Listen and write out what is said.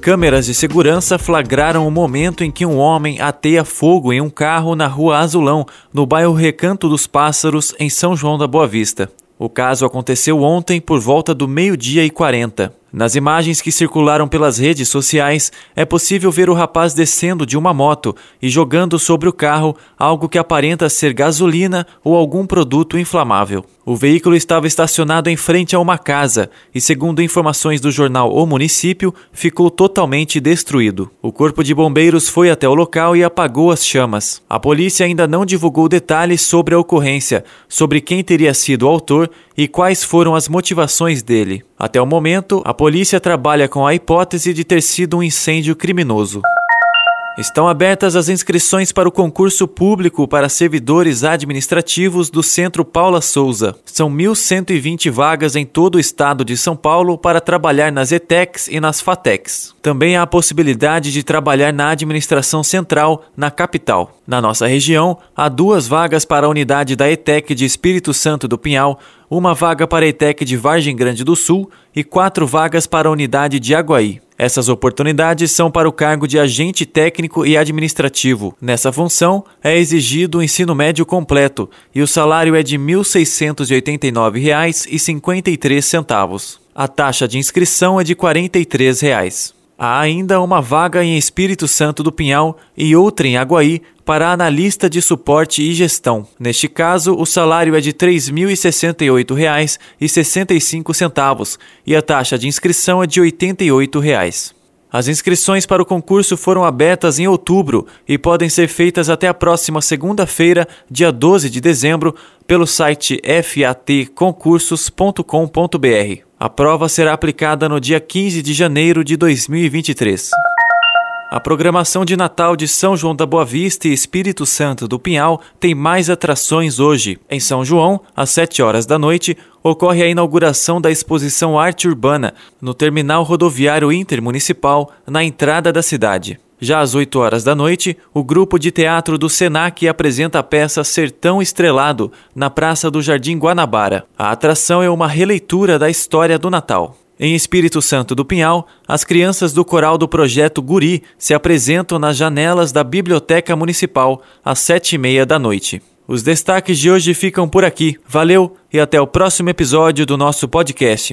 Câmeras de segurança flagraram o momento em que um homem ateia fogo em um carro na rua Azulão, no bairro Recanto dos Pássaros, em São João da Boa Vista. O caso aconteceu ontem por volta do meio-dia e 40. Nas imagens que circularam pelas redes sociais, é possível ver o rapaz descendo de uma moto e jogando sobre o carro algo que aparenta ser gasolina ou algum produto inflamável. O veículo estava estacionado em frente a uma casa e, segundo informações do jornal O Município, ficou totalmente destruído. O corpo de bombeiros foi até o local e apagou as chamas. A polícia ainda não divulgou detalhes sobre a ocorrência, sobre quem teria sido o autor e quais foram as motivações dele. Até o momento, a polícia trabalha com a hipótese de ter sido um incêndio criminoso. Estão abertas as inscrições para o concurso público para servidores administrativos do Centro Paula Souza. São 1.120 vagas em todo o estado de São Paulo para trabalhar nas ETECs e nas FATECs. Também há a possibilidade de trabalhar na administração central, na capital. Na nossa região, há duas vagas para a unidade da ETEC de Espírito Santo do Pinhal, uma vaga para a ETEC de Vargem Grande do Sul e quatro vagas para a unidade de Aguaí. Essas oportunidades são para o cargo de agente técnico e administrativo. Nessa função, é exigido o ensino médio completo e o salário é de R$ 1.689,53. A taxa de inscrição é de 43 reais. Há ainda uma vaga em Espírito Santo do Pinhal e outra em Aguaí para analista de suporte e gestão. Neste caso, o salário é de R$ 3.068,65 e a taxa de inscrição é de 88 reais. As inscrições para o concurso foram abertas em outubro e podem ser feitas até a próxima segunda-feira, dia 12 de dezembro, pelo site fatconcursos.com.br. A prova será aplicada no dia 15 de janeiro de 2023. A programação de Natal de São João da Boa Vista e Espírito Santo do Pinhal tem mais atrações hoje. Em São João, às 7 horas da noite, ocorre a inauguração da exposição Arte Urbana no terminal rodoviário intermunicipal na entrada da cidade. Já às 8 horas da noite, o grupo de teatro do Senac apresenta a peça Sertão Estrelado na Praça do Jardim Guanabara. A atração é uma releitura da história do Natal. Em Espírito Santo do Pinhal, as crianças do coral do projeto Guri se apresentam nas janelas da Biblioteca Municipal às sete e meia da noite. Os destaques de hoje ficam por aqui. Valeu e até o próximo episódio do nosso podcast.